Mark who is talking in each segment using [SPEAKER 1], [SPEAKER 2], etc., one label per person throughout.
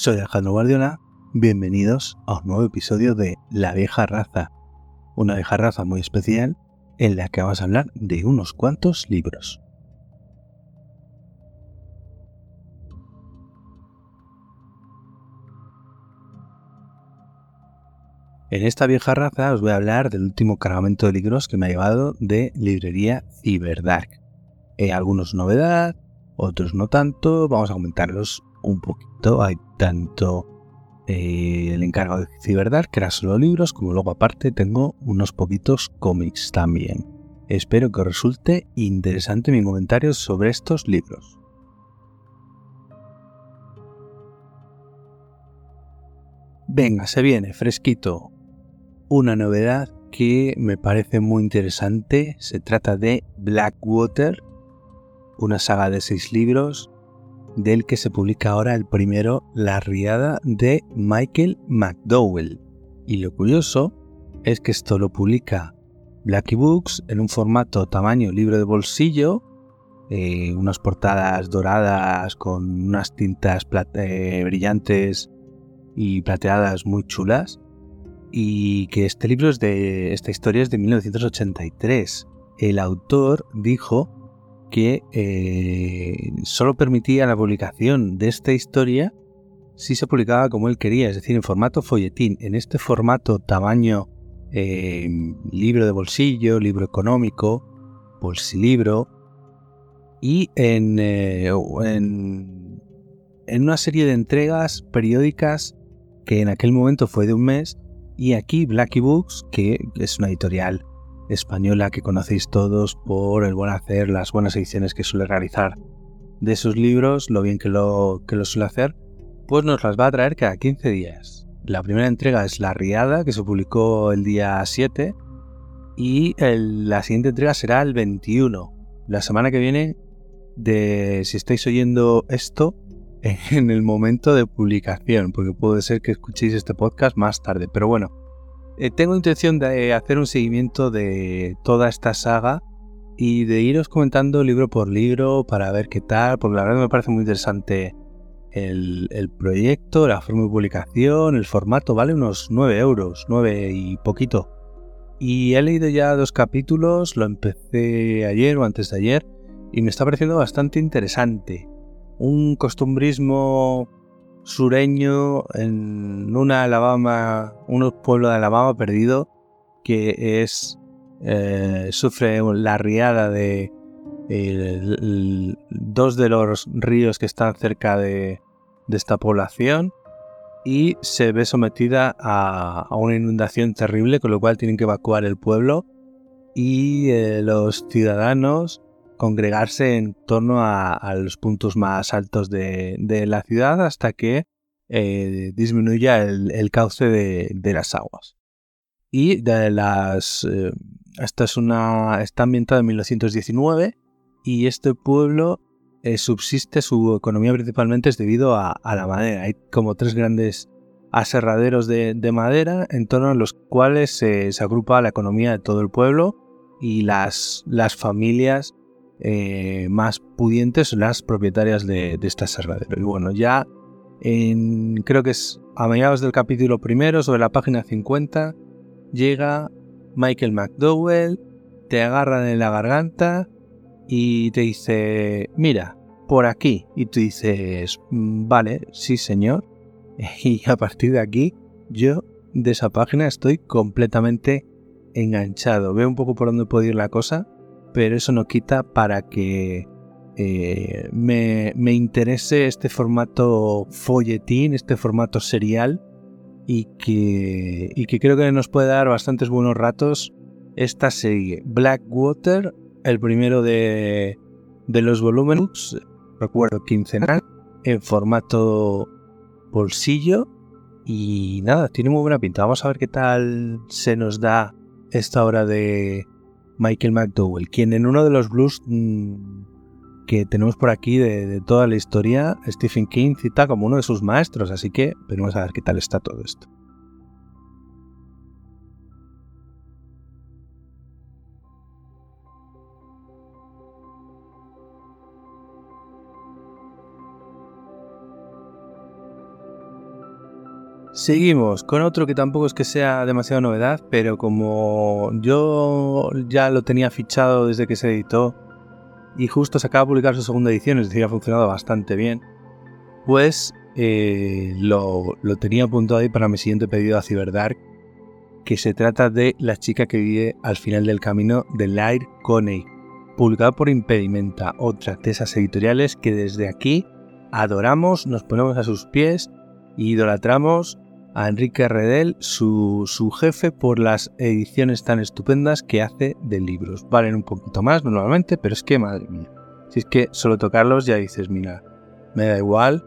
[SPEAKER 1] soy Alejandro Guardiola, bienvenidos a un nuevo episodio de La vieja raza, una vieja raza muy especial en la que vamos a hablar de unos cuantos libros. En esta vieja raza os voy a hablar del último cargamento de libros que me ha llevado de librería Cyberdark. Hay algunos novedad, otros no tanto, vamos a comentarlos un poquito. Hay tanto eh, el encargo de Cyberdark, que era solo libros, como luego aparte tengo unos poquitos cómics también. Espero que os resulte interesante mi comentario sobre estos libros. Venga, se viene, fresquito una novedad que me parece muy interesante. Se trata de Blackwater, una saga de seis libros, del que se publica ahora el primero, La Riada de Michael McDowell. Y lo curioso es que esto lo publica Blackie Books en un formato tamaño libro de bolsillo, eh, unas portadas doradas con unas tintas eh, brillantes y plateadas muy chulas y que este libro es de. Esta historia es de 1983. El autor dijo que eh, solo permitía la publicación de esta historia si se publicaba como él quería, es decir, en formato folletín, en este formato tamaño eh, libro de bolsillo, libro económico, bolsilibro, y en, eh, en, en una serie de entregas periódicas que en aquel momento fue de un mes y aquí Blacky Books, que es una editorial española que conocéis todos por el buen hacer, las buenas ediciones que suele realizar de sus libros, lo bien que lo, que lo suele hacer, pues nos las va a traer cada 15 días. La primera entrega es La Riada, que se publicó el día 7, y la siguiente entrega será el 21. La semana que viene, de si estáis oyendo esto, en el momento de publicación, porque puede ser que escuchéis este podcast más tarde. Pero bueno, eh, tengo intención de hacer un seguimiento de toda esta saga y de iros comentando libro por libro para ver qué tal, porque la verdad me parece muy interesante el, el proyecto, la forma de publicación, el formato, vale unos 9 euros, 9 y poquito. Y he leído ya dos capítulos, lo empecé ayer o antes de ayer, y me está pareciendo bastante interesante un costumbrismo sureño en una Alabama, un pueblo de Alabama perdido que es eh, sufre la riada de dos de los ríos que están cerca de, esta población y se ve sometida a, una inundación terrible con lo cual tienen que evacuar el pueblo y eh, los ciudadanos congregarse en torno a, los puntos más altos de, la ciudad hasta que eh, disminuya el, cauce de, las aguas. Y de las. Eh, esta es una. está ambientada en 1919 y este pueblo eh, subsiste, su economía principalmente es debido a, la madera. Hay como tres grandes aserraderos de, madera en torno a los cuales se, agrupa la economía de todo el pueblo y las familias eh, más pudientes las propietarias de, esta aserradero. Y bueno, ya en, creo que es a mediados del capítulo primero, sobre la página 50, llega Michael McDowell, te agarra de la garganta y te dice, mira, por aquí. Y tú dices, mm, vale, sí señor. Y a partir de aquí, yo de esa página estoy completamente enganchado. Veo un poco por dónde puede ir la cosa pero eso no quita para que eh, me, interese este formato folletín, este formato serial y que, y que creo que nos puede dar bastantes buenos ratos esta serie. Blackwater, el primero de, de los volúmenes, recuerdo quincenal, en formato bolsillo. Y nada, tiene muy buena pinta. Vamos a ver qué tal se nos da esta hora de, Michael McDowell, quien en uno de los blues mm, que tenemos por aquí de, toda la historia, Stephen King cita como uno de sus maestros, así que veremos a ver qué tal está todo esto. Seguimos con otro que tampoco es que sea demasiada novedad, pero como yo ya lo tenía fichado desde que se editó y justo se acaba de publicar su segunda edición, es decir, ha funcionado bastante bien, pues eh, lo, tenía apuntado ahí para mi siguiente pedido a Cyberdark, que se trata de La chica que vive al final del camino de Lair Coney, publicado por Impedimenta, otra de esas editoriales que desde aquí adoramos, nos ponemos a sus pies y idolatramos a Enrique Redel, su, jefe, por las ediciones tan estupendas que hace de libros. Valen un poquito más normalmente, pero es que, madre mía, si es que solo tocarlos ya dices, mira, me da igual,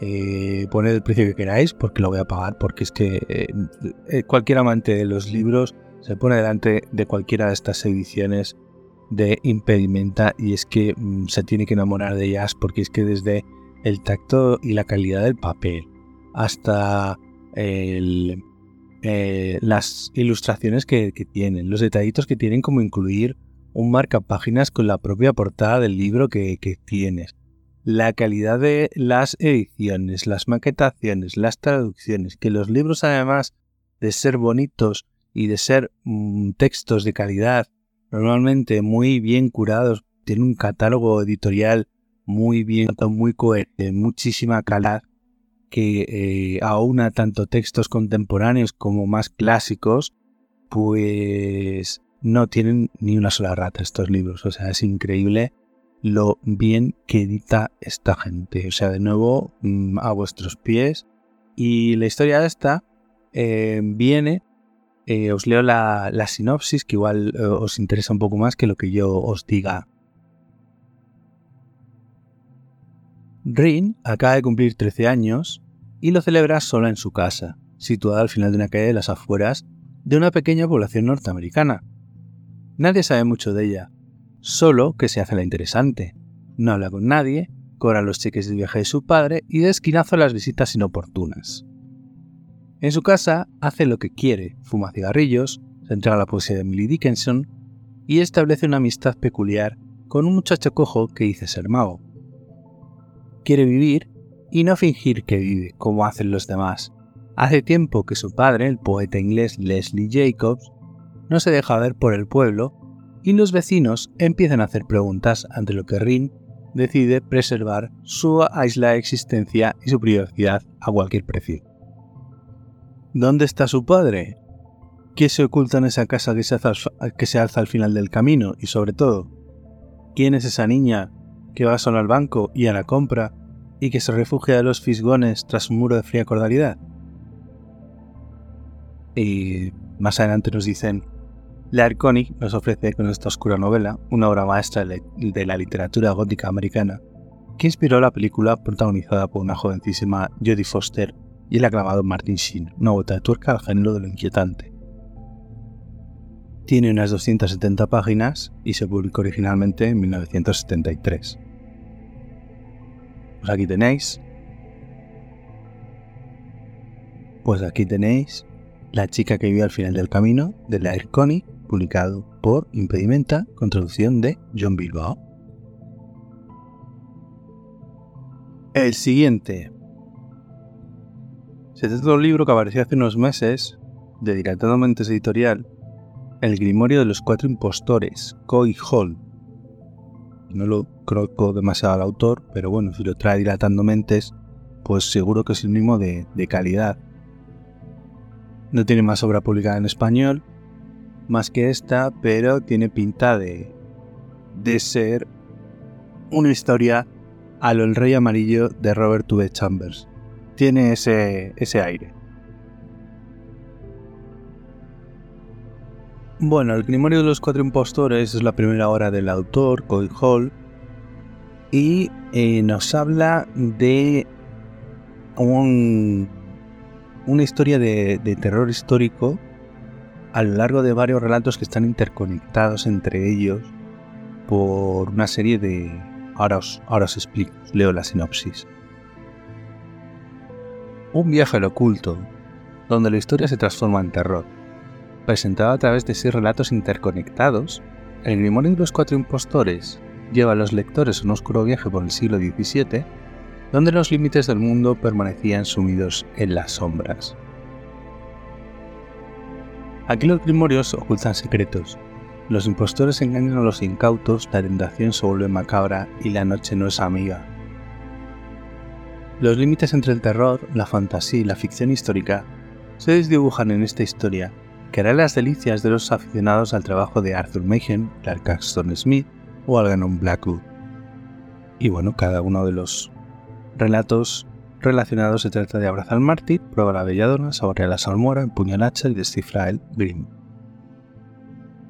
[SPEAKER 1] eh, poned el precio que queráis porque lo voy a pagar, porque es que eh, cualquier amante de los libros se pone delante de cualquiera de estas ediciones de impedimenta y es que mm, se tiene que enamorar de ellas porque es que desde el tacto y la calidad del papel hasta el, las ilustraciones que, tienen, los detallitos que tienen como incluir un marcapáginas con la propia portada del libro que, tienes. La calidad de las ediciones, las maquetaciones, las traducciones, que los libros además de ser bonitos y de ser mm, textos de calidad, normalmente muy bien curados, tienen un catálogo editorial muy bien, muy coherente, muchísima calidad, que eh, aúna tanto textos contemporáneos como más clásicos, pues no tienen ni una sola rata estos libros. O sea, es increíble lo bien que edita esta gente. O sea, de nuevo, mm, a vuestros pies. Y la historia esta eh, viene, eh, os leo la, sinopsis, que igual eh, os interesa un poco más que lo que yo os diga. Rin acaba de cumplir 13 años y lo celebra sola en su casa, situada al final de una calle de las afueras de una pequeña población norteamericana. Nadie sabe mucho de ella, solo que se hace la interesante. No habla con nadie, cobra los cheques de viaje de su padre y da esquinazo a las visitas inoportunas. En su casa hace lo que quiere, fuma cigarrillos, se entrega a la poesía de Millie Dickinson y establece una amistad peculiar con un muchacho cojo que dice ser mago. Quiere vivir y no fingir que vive como hacen los demás. Hace tiempo que su padre, el poeta inglés Leslie Jacobs, no se deja ver por el pueblo y los vecinos empiezan a hacer preguntas ante lo que Rin decide preservar su aislada existencia y su privacidad a cualquier precio. ¿Dónde está su padre? ¿Qué se oculta en esa casa que se, alza, que se alza al final del camino? Y sobre todo, ¿quién es esa niña que va solo al banco y a la compra y que se refugia de los fisgones tras un muro de fría cordialidad? Y más adelante nos dicen la nos ofrece con esta oscura novela una obra maestra de la literatura gótica americana que inspiró la película protagonizada por una jovencísima Jodie Foster y el aclamado Martin Sheen, una vuelta de tuerca al género de lo inquietante. Tiene unas 270 páginas y se publicó originalmente en 1973. Pues aquí tenéis. Pues aquí tenéis La chica que vive al final del camino de la Arconic publicado por Impedimenta con traducción de John Bilbao. El siguiente. Se trata de un libro que apareció hace unos meses, de Dilatadamente Editorial, El Grimorio de los Cuatro Impostores, Coy Hall. No lo conozco demasiado al autor, pero bueno, si lo trae Dilatando Mentes, pues seguro que es el mismo de, calidad. No tiene más obra publicada en español, más que esta, pero tiene pinta de, de ser una historia a lo El Rey Amarillo de Robert V. Chambers. Tiene ese, ese aire. Bueno, el Grimorio de los Cuatro Impostores es la primera obra del autor, Coy Hall, y eh, nos habla de un, una historia de, terror histórico a lo largo de varios relatos que están interconectados entre ellos por una serie de... Ahora os, ahora os explico, leo la sinopsis. Un viaje al oculto, donde la historia se transforma en terror. Presentado a través de seis relatos interconectados, el Grimorio de los Cuatro Impostores lleva a los lectores un oscuro viaje por el siglo XVII, donde los límites del mundo permanecían sumidos en las sombras. Aquí los grimorios ocultan secretos. Los impostores engañan a los incautos, la tentación se vuelve macabra y la noche no es amiga. Los límites entre el terror, la fantasía y la ficción histórica se desdibujan en esta historia que hará las delicias de los aficionados al trabajo de Arthur Machen, Clark Axton Smith o Algernon Blackwood. Y bueno, cada uno de los relatos relacionados se trata de abrazar al mártir, prueba la belladona, saborea la salmuera, empuña el hacha y descifra el Grimm.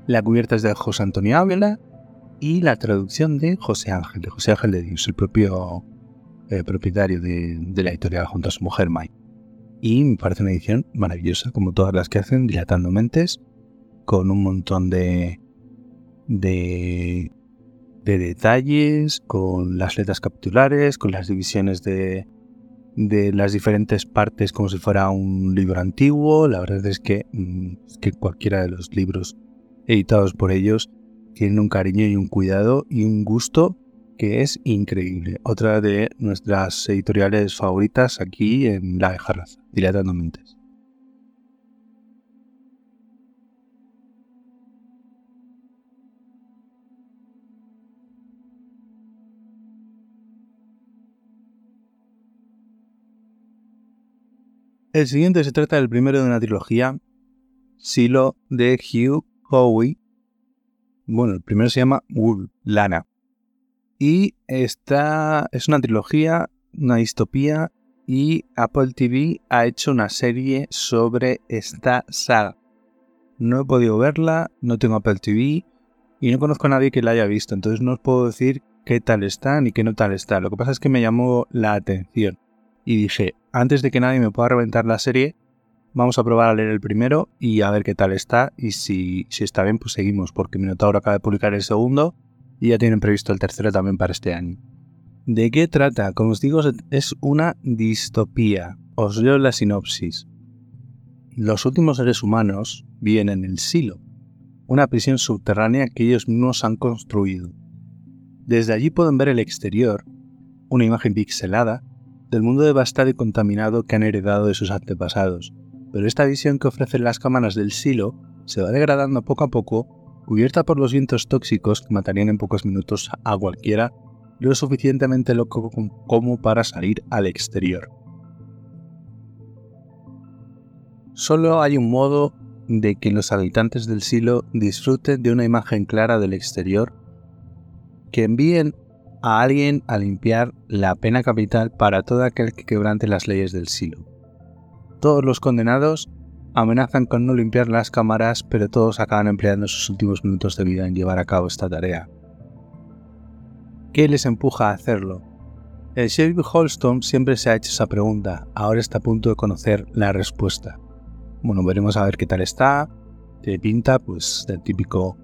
[SPEAKER 1] La cubierta es de José Antonio Ávila y la traducción de José Ángel, de José Ángel de Dios, el propio eh, propietario de, la editorial junto a su mujer Mike. Y me parece una edición maravillosa, como todas las que hacen, dilatando mentes, con un montón de, de, de detalles, con las letras capitulares, con las divisiones de, de las diferentes partes como si fuera un libro antiguo. La verdad es que, mm, es que cualquiera de los libros editados por ellos tienen un cariño y un cuidado y un gusto que es increíble. Otra de nuestras editoriales favoritas aquí en La Jarraza, Dilatando Mentes. El siguiente se trata del primero de una trilogía, Silo de Hugh Howey. Bueno, el primero se llama Wool, Lana. Y esta es una trilogía, una distopía, y Apple TV ha hecho una serie sobre esta saga. No he podido verla, no tengo Apple TV y no conozco a nadie que la haya visto, entonces no os puedo decir qué tal está ni qué no tal está. Lo que pasa es que me llamó la atención y dije, antes de que nadie me pueda reventar la serie, vamos a probar a leer el primero y a ver qué tal está y si, si está bien, pues seguimos, porque Minotauro acaba de publicar el segundo y ya tienen previsto el tercero también para este año. ¿De qué trata? Como os digo, es una distopía. Os leo la sinopsis. Los últimos seres humanos viven en el Silo, una prisión subterránea que ellos mismos han construido. Desde allí pueden ver el exterior, una imagen pixelada, del mundo devastado y contaminado que han heredado de sus antepasados. Pero esta visión que ofrecen las cámaras del Silo se va degradando poco a poco cubierta por los vientos tóxicos que matarían en pocos minutos a cualquiera, lo suficientemente loco como para salir al exterior. Solo hay un modo de que los habitantes del silo disfruten de una imagen clara del exterior, que envíen a alguien a limpiar la pena capital para todo aquel que quebrante las leyes del silo. Todos los condenados amenazan con no limpiar las cámaras, pero todos acaban empleando sus últimos minutos de vida en llevar a cabo esta tarea. ¿Qué les empuja a hacerlo? El sheriff Holston siempre se ha hecho esa pregunta, ahora está a punto de conocer la respuesta. Bueno, veremos a ver qué tal está. Tiene pinta, pues, del típico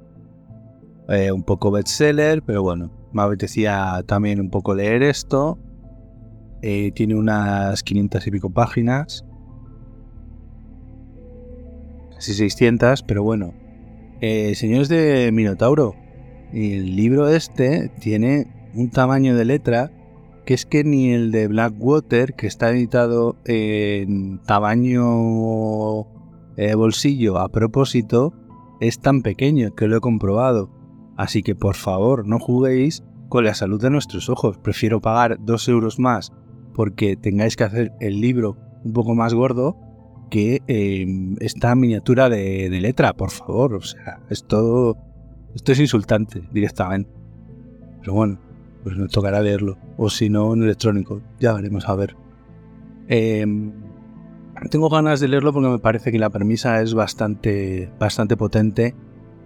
[SPEAKER 1] eh, un poco bestseller, pero bueno, me apetecía también un poco leer esto. Eh, tiene unas 500 y pico páginas casi 600, pero bueno. Eh, señores de Minotauro, el libro este tiene un tamaño de letra que es que ni el de Blackwater, que está editado en tamaño eh, bolsillo a propósito, es tan pequeño que lo he comprobado. Así que por favor, no juguéis con la salud de nuestros ojos. Prefiero pagar 2 euros más porque tengáis que hacer el libro un poco más gordo que em, esta miniatura de, letra, por favor. O sea, esto, esto es insultante directamente. Pero bueno, pues me tocará leerlo. O si no, en electrónico. Ya veremos a ver. Em, tengo ganas de leerlo porque me parece que la premisa es bastante, bastante potente.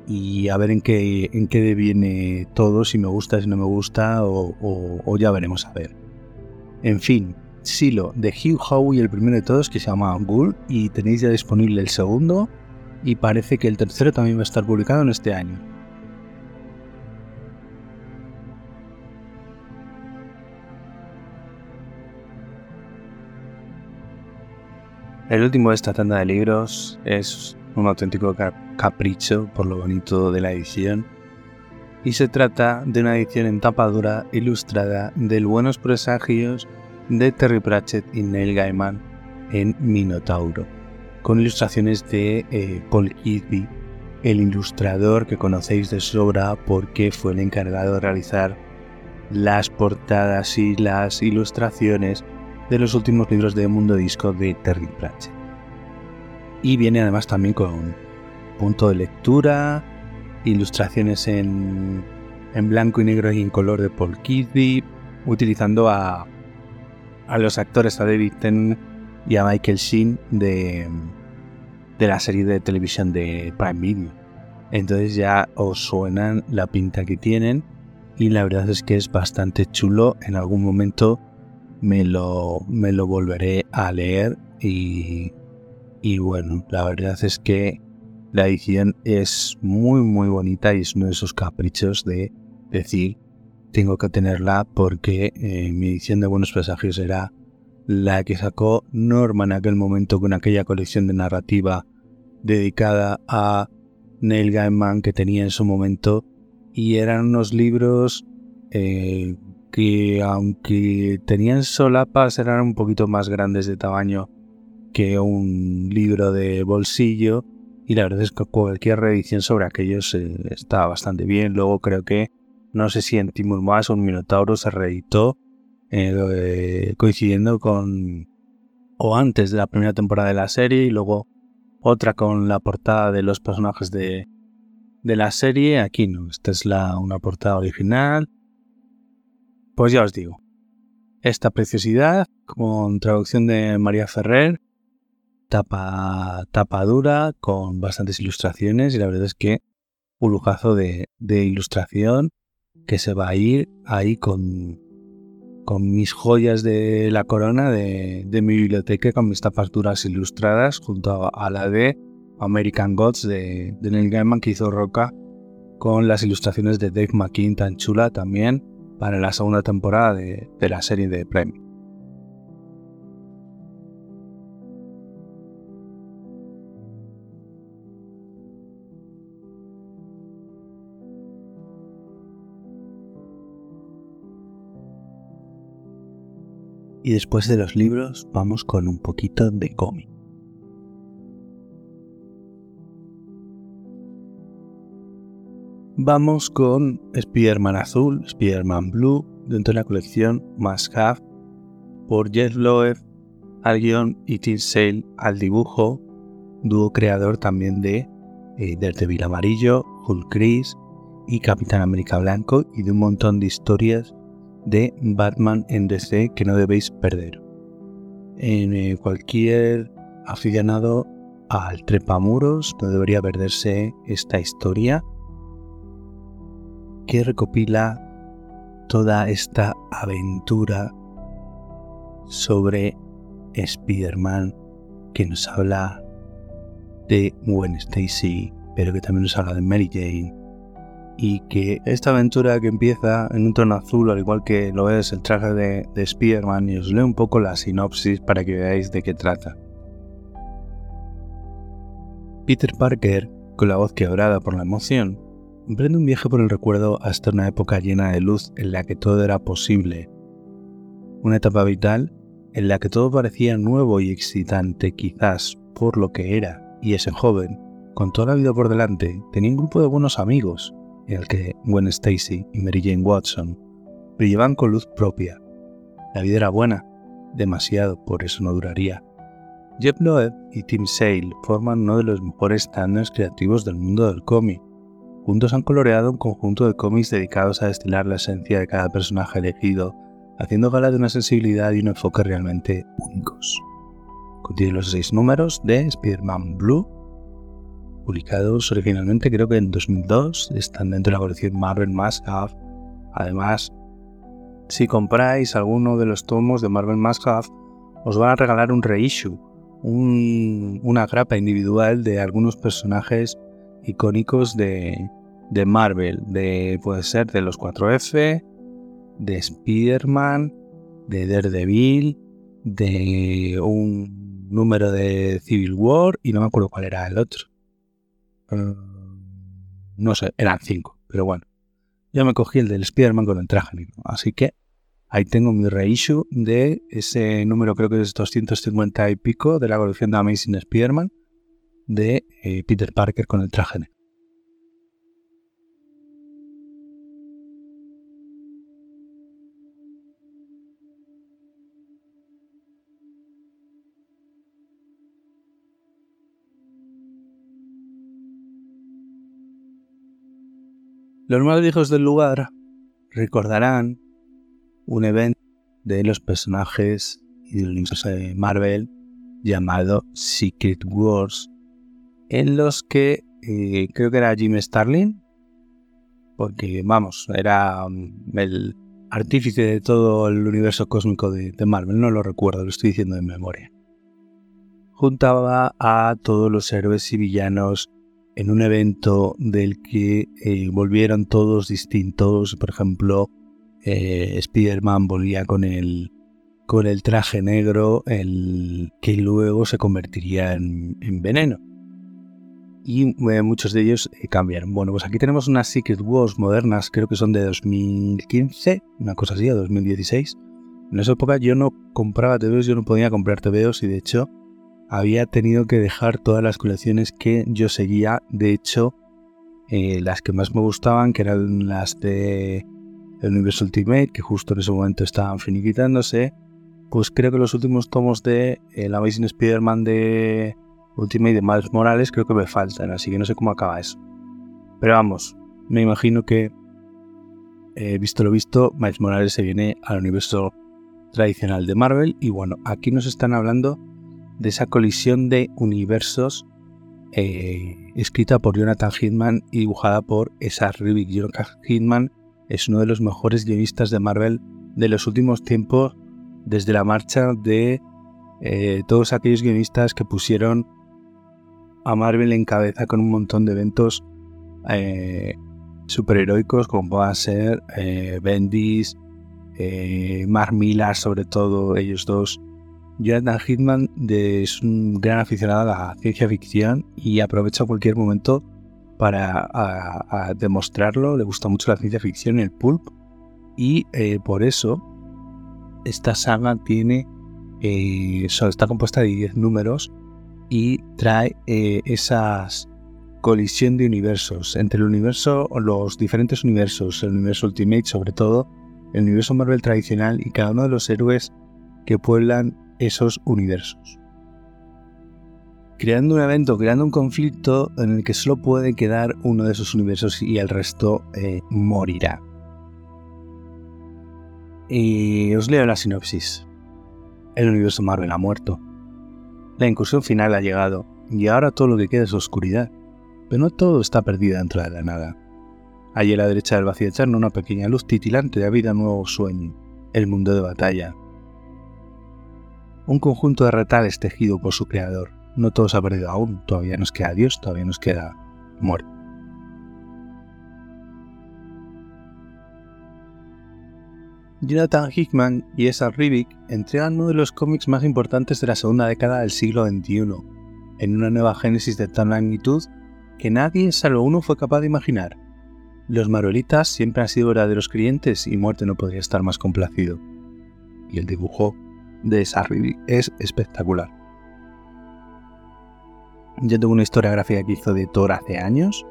[SPEAKER 1] Y a ver en qué, en qué deviene todo, si me gusta, si no me gusta, o, o ya veremos a ver. En fin, Silo de Hugh Howey, el primero de todos, que se llama Ghoul, y tenéis ya disponible el segundo, y parece que el tercero también va a estar publicado en este año. El último de esta tanda de libros es un auténtico capricho por lo bonito de la edición y se trata de una edición en tapa dura ilustrada del Buenos Presagios de Terry Pratchett y Neil Gaiman en Minotauro. con ilustraciones de eh, Paul Keithy, el ilustrador que conocéis de sobra porque fue el encargado de realizar las portadas y las ilustraciones de los últimos libros de Mundo Disco de Terry Pratchett. Y viene además también con punto de lectura, ilustraciones en, blanco y negro y en color de Paul Keithy, utilizando a, a los actores, a David Tennant y a Michael Sheen de, de la serie de televisión de Prime Video. Entonces ya os suenan la pinta que tienen y la verdad es que es bastante chulo. En algún momento me lo, me lo volveré a leer y, y bueno, la verdad es que la edición es muy muy bonita y es uno de esos caprichos de decir tengo que tenerla porque eh, mi edición de Buenos Presagios era la que sacó Norma en aquel momento con aquella colección de narrativa dedicada a Neil Gaiman que tenía en su momento. Y eran unos libros eh, que aunque tenían solapas eran un poquito más grandes de tamaño que un libro de bolsillo y la verdad es que cualquier reedición sobre aquellos eh, está bastante bien. Luego creo que, no sé si en Timur Más o un Minotauro se reeditó eh, coincidiendo con o antes de la primera temporada de la serie y luego otra con la portada de los personajes de, de la serie. Aquí no, esta es la, una portada original. Pues ya os digo, esta preciosidad con traducción de María Ferrer, tapa, tapa dura con bastantes ilustraciones y la verdad es que un lujazo de, de ilustración que se va a ir ahí con, mis joyas de la corona de, mi biblioteca, con mis tapas ilustradas, junto a, la de American Gods de, Neil Gaiman que hizo Roca, con las ilustraciones de Dave McKean tan chula también para la segunda temporada de, de la serie de Prime. y después de los libros vamos con un poquito de cómic. Vamos con Spider-Man Azul, Spider-Man Blue, dentro de la colección Must Have, por Jeff Loeb al guion y Tim Sale al dibujo, dúo creador también de eh, Daredevil Amarillo, Hulk Gris y Capitán América Blanco y de un montón de historias de Batman en DC que no debéis perder. En eh, cualquier aficionado al trepamuros no debería perderse esta historia que recopila toda esta aventura sobre Spider-Man que nos habla de Gwen Stacy, pero que también nos habla de Mary Jane, y que esta aventura que empieza en un tono azul, al igual que lo es el traje de, de Spider-Man, y os leo un poco la sinopsis para que veáis de qué trata. Peter Parker, con la voz quebrada por la emoción, emprende un viaje por el recuerdo hasta una época llena de luz en la que todo era posible. Una etapa vital en la que todo parecía nuevo y excitante quizás por lo que era, y ese joven, con toda la vida por delante, tenía un grupo de buenos amigos, en el que Gwen Stacy y Mary Jane Watson brillaban con luz propia. La vida era buena, demasiado, por eso no duraría. Jeff Loeb y Tim Sale forman uno de los mejores tandems creativos del mundo del cómic. Juntos han coloreado un conjunto de cómics dedicados a destilar la esencia de cada personaje elegido, haciendo gala de una sensibilidad y un enfoque realmente únicos. Contiene los seis números de Spider-Man Blue, publicados originalmente creo que en 2002, están dentro de la colección Marvel Must Have. Además, si compráis alguno de los tomos de Marvel Must os van a regalar un reissue, una grapa individual de algunos personajes icónicos de, de Marvel, de, puede ser de los 4F, de Spider-Man, de Daredevil, de un número de Civil War y no me acuerdo cuál era el otro. Eh, no sé, eran cinco, pero bueno. Yo me cogí el del Spider-Man con el traje. Así que ahí tengo mi reissue de ese número, creo que es 250 y pico de la colección de Amazing Spider-Man. De eh, Peter Parker con el traje. Los más hijos del lugar recordarán un evento de los personajes y del universo de Marvel llamado Secret Wars, en los que eh, creo que era Jim Starlin, porque vamos, era um, el artífice de todo el universo cósmico de, Marvel, no lo recuerdo, lo estoy diciendo de memoria. Juntaba a todos los héroes y villanos en un evento del que eh, volvieron todos distintos, por ejemplo, eh, Spider-Man volvía con el, con el traje negro, el que luego se convertiría en, veneno. Y eh, muchos de ellos eh, cambiaron. Bueno, pues aquí tenemos unas Secret Wars modernas, creo que son de 2015, una cosa así, o 2016. En esa época yo no compraba TVOs, yo no podía comprar TVOs y de hecho había tenido que dejar todas las colecciones que yo seguía. De hecho, las que más me gustaban, que eran las de el Ultimate, que justo en ese momento estaban finiquitándose, pues creo que los últimos tomos de El Amazing Spider-Man de Ultimate de Miles Morales creo que me faltan, así que no sé cómo acaba eso. Pero vamos, me imagino que, eh, visto lo visto, Miles Morales se viene al universo tradicional de Marvel y bueno, aquí nos están hablando de esa colisión de universos eh, escrita por Jonathan Hitman y dibujada por Esar Ribic. Jonathan Hitman es uno de los mejores guionistas de Marvel de los últimos tiempos, desde la marcha de eh, todos aquellos guionistas que pusieron a Marvel en cabeza con un montón de eventos eh, superheroicos, como va a ser eh, Bendis, eh, Mark Millar, sobre todo, ellos dos. Jonathan Hitman es un gran aficionado a la ciencia ficción y aprovecha cualquier momento para demostrarlo. Le gusta mucho la ciencia ficción y el pulp. Y eh, por eso esta saga tiene. Eh, está compuesta de 10 números y trae eh, esas colisión de universos entre el universo, los diferentes universos, el universo Ultimate sobre todo, el universo Marvel tradicional y cada uno de los héroes que pueblan esos universos creando un evento, creando un conflicto en el que solo puede quedar uno de esos universos y el resto eh, morirá. Y os leo la sinopsis. El universo Marvel ha muerto. La incursión final ha llegado y ahora todo lo que queda es oscuridad. Pero no todo está perdido dentro de la nada. Allí a la derecha del vacío eterno una pequeña luz titilante da vida nuevo sueño, el mundo de batalla. Un conjunto de retales tejido por su creador, no todo se ha perdido aún, todavía nos queda Dios, todavía nos queda muerte. Jonathan Hickman y Esa Rivik entregan uno de los cómics más importantes de la segunda década del siglo XXI, en una nueva génesis de tal magnitud que nadie salvo uno fue capaz de imaginar. Los marolitas siempre han sido verdaderos clientes y Muerte no podría estar más complacido. Y el dibujo de Esa Rivik es espectacular. Yo tengo una historia gráfica que hizo de Thor hace años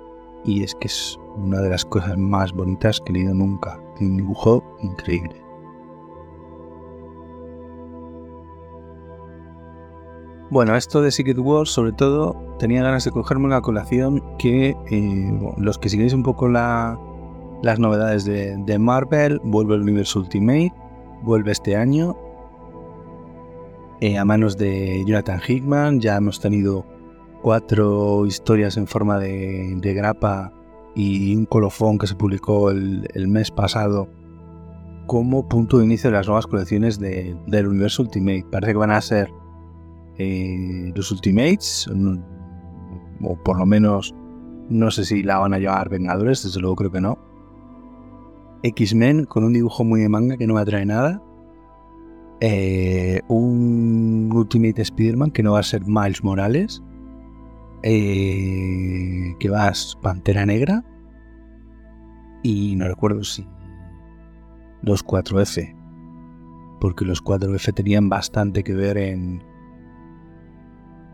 [SPEAKER 1] y es que es una de las cosas más bonitas que he leído nunca. Un dibujo increíble. Bueno, esto de Secret Wars, sobre todo, tenía ganas de cogerme una colación que eh, los que sigáis un poco las novedades de, de, Marvel, vuelve el universo Ultimate, vuelve este año eh, a manos de Jonathan Hickman. Ya hemos tenido cuatro historias en forma de, grapa y un colofón que se publicó el, mes pasado como punto de inicio de las nuevas colecciones del universo Ultimate. Parece que van a ser eh, los Ultimates, o por lo menos no sé si la van a llevar Vengadores, desde luego creo que no. X-Men con un dibujo muy de manga que no me atrae nada. Eh, un Ultimate Spider-Man que no va a ser Miles Morales eh, que vas Pantera Negra y no recuerdo si los 4F, porque los 4F tenían bastante que ver en,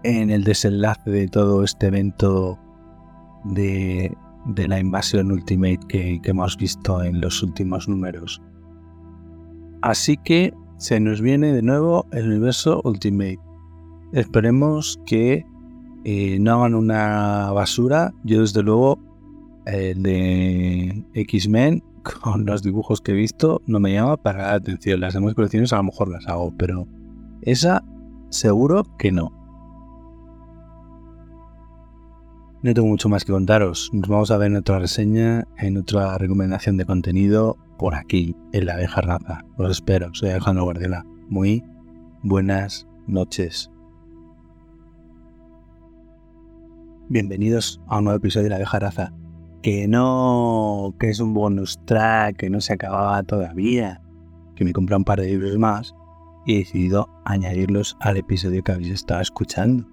[SPEAKER 1] en el desenlace de todo este evento de, la invasión Ultimate que, hemos visto en los últimos números. Así que se nos viene de nuevo el universo Ultimate. Esperemos que eh, no hagan una basura. Yo desde luego el de X-Men con los dibujos que he visto no me llama para la atención. Las demás colecciones a lo mejor las hago, pero esa seguro que no. No tengo mucho más que contaros. Nos vamos a ver en otra reseña, en otra recomendación de contenido por aquí, en la abeja raza. Os espero. Soy Alejandro Guardiola. Muy buenas noches. Bienvenidos a un nuevo episodio de La Abeja Raza. Que no, que es un bonus track, que no se acababa todavía. Que me compré un par de libros más y he decidido añadirlos al episodio que habéis estado escuchando.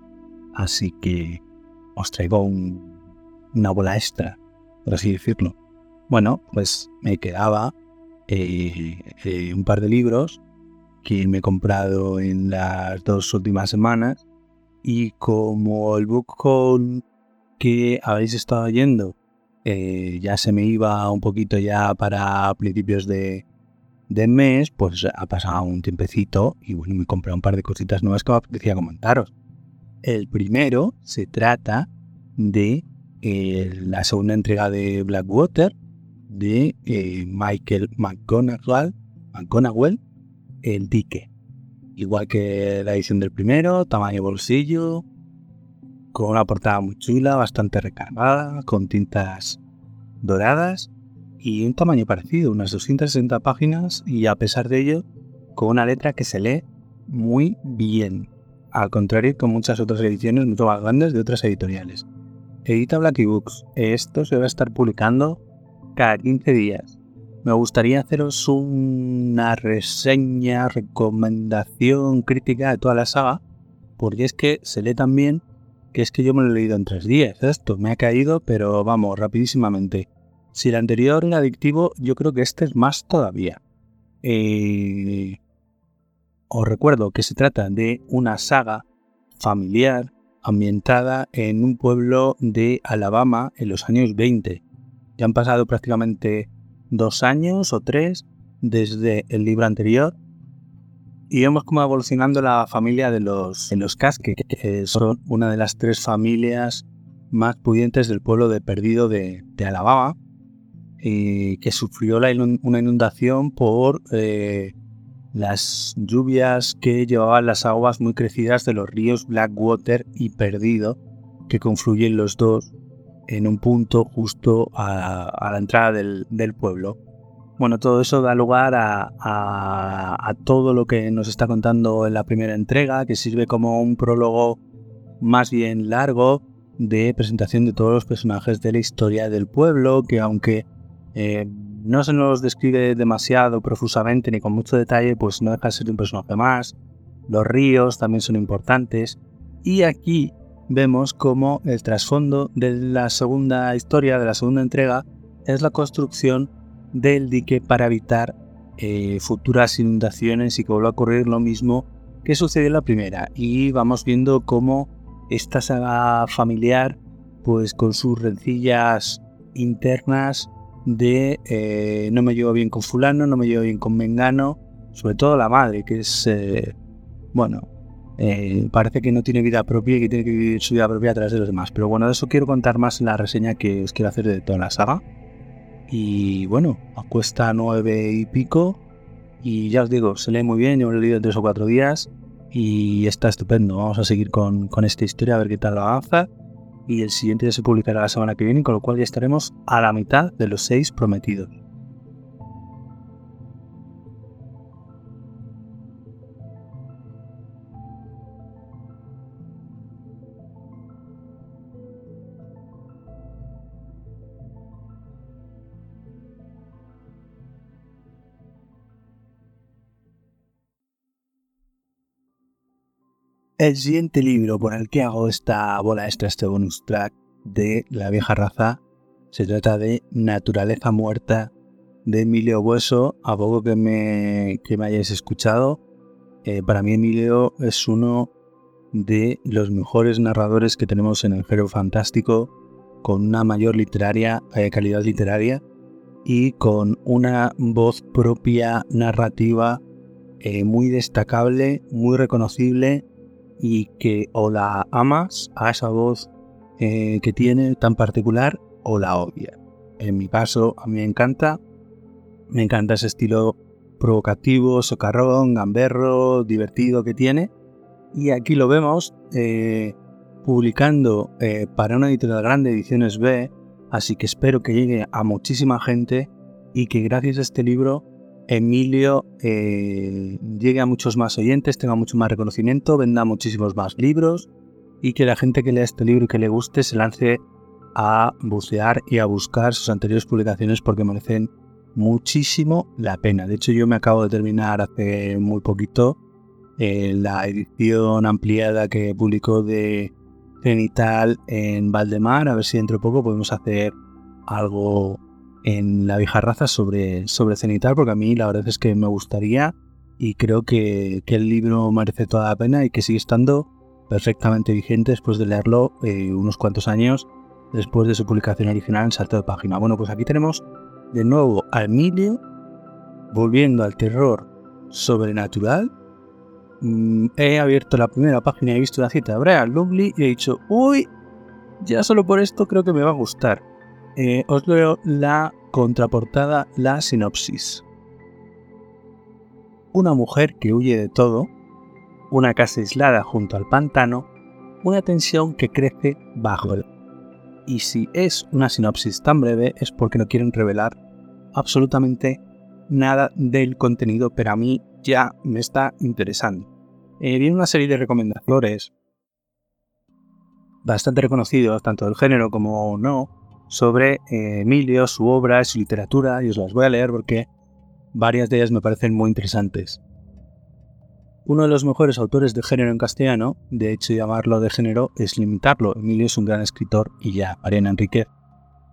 [SPEAKER 1] Así que os traigo una bola extra, por así decirlo. Bueno, pues me quedaba eh, eh, un par de libros que me he comprado en las dos últimas semanas y como el book que habéis estado yendo eh, ya se me iba un poquito ya para principios de, de, mes, pues ha pasado un tiempecito y bueno, me he comprado un par de cositas nuevas que me apetecía comentaros. El primero se trata de eh, la segunda entrega de Blackwater de eh, Michael McGonagall, McGonagall, El Dique. Igual que la edición del primero, tamaño bolsillo, con una portada muy chula, bastante recargada, con tintas doradas y un tamaño parecido, unas 260 páginas y a pesar de ello, con una letra que se lee muy bien al contrario que muchas otras ediciones mucho más grandes de otras editoriales. Edita Blacky Books. Esto se va a estar publicando cada 15 días. Me gustaría haceros una reseña, recomendación, crítica de toda la saga, porque es que se lee tan bien que es que yo me lo he leído en tres días. Esto me ha caído, pero vamos, rapidísimamente. Si el anterior era adictivo, yo creo que este es más todavía. Eh, os recuerdo que se trata de una saga familiar ambientada en un pueblo de Alabama en los años 20. Ya han pasado prácticamente dos años o tres desde el libro anterior y vemos cómo evolucionando la familia de los, de los Casque, que son una de las tres familias más pudientes del pueblo de Perdido de, Alabama, y que sufrió una inundación por eh, las lluvias que llevaban las aguas muy crecidas de los ríos Blackwater y Perdido, que confluyen los dos en un punto justo a, la entrada del, pueblo. Bueno, todo eso da lugar a, todo lo que nos está contando en la primera entrega, que sirve como un prólogo más bien largo de presentación de todos los personajes de la historia del pueblo, que aunque eh, no se nos describe demasiado profusamente ni con mucho detalle, pues no deja de ser un personaje más. Los ríos también son importantes. Y aquí vemos como el trasfondo de la segunda historia, de la segunda entrega, es la construcción del dique para evitar eh, futuras inundaciones y que vuelva a ocurrir lo mismo que sucedió en la primera. Y vamos viendo cómo esta saga familiar, pues con sus rencillas internas, de eh, no me llevo bien con fulano, no me llevo bien con mengano, sobre todo la madre, que es, eh, bueno, eh, parece que no tiene vida propia y que tiene que vivir su vida propia a través de los demás. Pero bueno, de eso quiero contar más en la reseña que os quiero hacer de toda la saga. Y bueno, cuesta nueve y pico. Y ya os digo, se lee muy bien, yo lo he leído en tres o cuatro días. Y está estupendo. Vamos a seguir con, con esta historia a ver qué tal avanza y el siguiente ya se publicará la semana que viene, con lo cual ya estaremos a la mitad de los seis prometidos. El siguiente libro por el que hago esta bola extra, este bonus track de la vieja raza, se trata de Naturaleza Muerta de Emilio Bueso. A poco que me, que me hayáis escuchado, eh, para mí Emilio es uno de los mejores narradores que tenemos en el género fantástico, con una mayor literaria, eh, calidad literaria y con una voz propia narrativa eh, muy destacable, muy reconocible y que o la amas a esa voz eh, que tiene tan particular o la odias. En mi caso, a mí me encanta, me encanta ese estilo provocativo, socarrón, gamberro, divertido que tiene. Y aquí lo vemos eh, publicando eh, para una editorial grande, Ediciones B, así que espero que llegue a muchísima gente y que gracias a este libro Emilio eh, llegue a muchos más oyentes, tenga mucho más reconocimiento, venda muchísimos más libros y que la gente que lea este libro y que le guste se lance a bucear y a buscar sus anteriores publicaciones porque merecen muchísimo la pena. De hecho, yo me acabo de terminar hace muy poquito eh, la edición ampliada que publicó de Cenital en Valdemar. A ver si dentro de poco podemos hacer algo en la vieja raza sobre, sobre Cenital, porque a mí la verdad es que me gustaría y creo que, el libro merece toda la pena y que sigue estando perfectamente vigente después de leerlo eh, unos cuantos años después de su publicación original en salto de página. Bueno, pues aquí tenemos de nuevo a Emilio volviendo al terror sobrenatural. Mm, he abierto la primera página y he visto una cita de Brian Lovely y he dicho, uy, ya solo por esto creo que me va a gustar. Eh, os leo la contraportada, la sinopsis. Una mujer que huye de todo, una casa aislada junto al pantano, una tensión que crece bajo el y si es una sinopsis tan breve es porque no quieren revelar absolutamente nada del contenido, pero a mí ya me está interesando. Eh, viene una serie de recomendaciones bastante reconocidos, tanto del género como no, sobre eh, Emilio, su obra, su literatura, y os las voy a leer porque varias de ellas me parecen muy interesantes uno de los mejores autores de género en castellano, de hecho llamarlo de género es limitarlo. Emilio es un gran escritor y ya, Mariana Enriquez,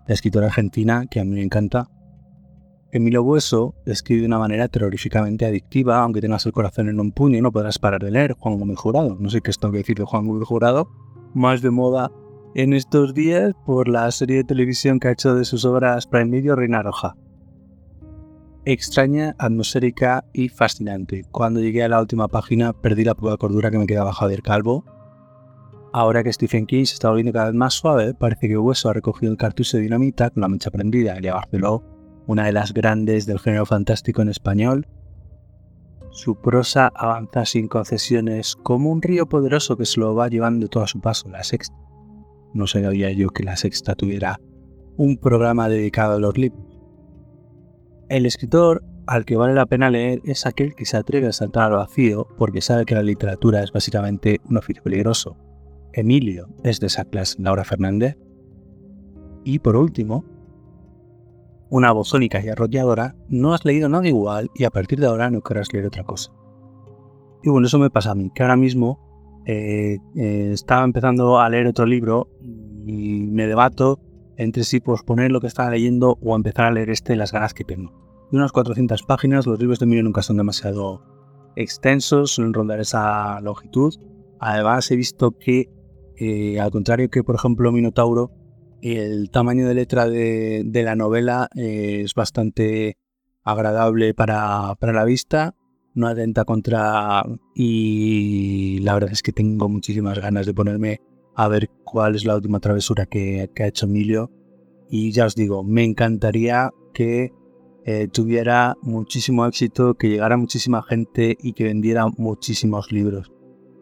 [SPEAKER 1] la escritora argentina que a mí me encanta. Emilio Bueso escribe de una manera terroríficamente adictiva, aunque tengas el corazón en un puño y no podrás parar de leer. Juan Gómez Jurado, no sé qué esto que decir de Juan Gómez Jurado, más de moda en estos días por la serie de televisión que ha hecho de sus obras Prime Video Reina Roja extraña, atmosférica y fascinante. Cuando llegué a la última página perdí la poca cordura que me quedaba Javier Calvo. Ahora que Stephen King se está volviendo cada vez más suave, parece que Hueso ha recogido el cartucho de dinamita con la mecha prendida. Elia Barceló, una de las grandes del género fantástico en español. Su prosa avanza sin concesiones, como un río poderoso que se lo va llevando todo a su paso. La sexta. No sabía yo que la sexta tuviera un programa dedicado a los libros. El escritor al que vale la pena leer es aquel que se atreve a saltar al vacío porque sabe que la literatura es básicamente un oficio peligroso. Emilio es de esa clase, Laura Fernández. Y por último, una voz y arrolladora, no has leído nada igual y a partir de ahora no querrás leer otra cosa. Y bueno, eso me pasa a mí, que ahora mismo eh, eh, estaba empezando a leer otro libro y me debato entre si posponer lo que estaba leyendo o empezar a leer este las ganas que tengo unas 400 páginas. Los libros de Emilio nunca son demasiado extensos, suelen rondar esa longitud. Además, he visto que, eh, al contrario que, por ejemplo, Minotauro, el tamaño de letra de, la novela es bastante agradable para, la vista, no atenta contra... y la verdad es que tengo muchísimas ganas de ponerme a ver cuál es la última travesura que, ha hecho Emilio. Y ya os digo, me encantaría que eh, tuviera muchísimo éxito, que llegara muchísima gente y que vendiera muchísimos libros.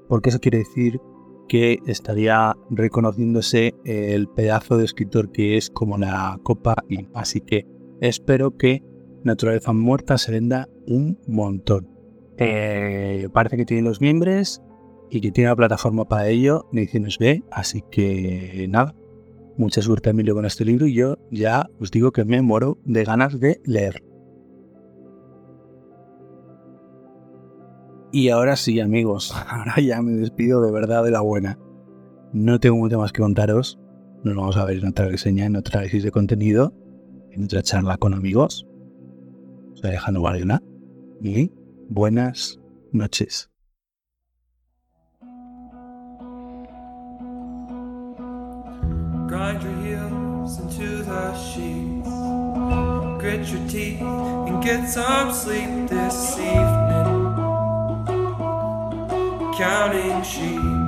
[SPEAKER 1] Porque eso quiere decir que estaría reconociéndose el pedazo de escritor que es como la copa así que espero que Naturaleza Muerta se venda un montón. Eh, parece que tiene los miembros y que tiene la plataforma para ello, Ediciones B, así que nada, Mucha suerte Emilio con este libro y yo ya os digo que me muero de ganas de leer. Y ahora sí amigos, ahora ya me despido de verdad de la buena. No tengo mucho más que contaros. Nos vamos a ver en otra reseña, en otra análisis de contenido, en otra charla con amigos. Soy Alejandro Guardiana y Buenas noches. Grind your heels into the sheets.
[SPEAKER 2] Grit your teeth and get some sleep this evening. Counting sheep.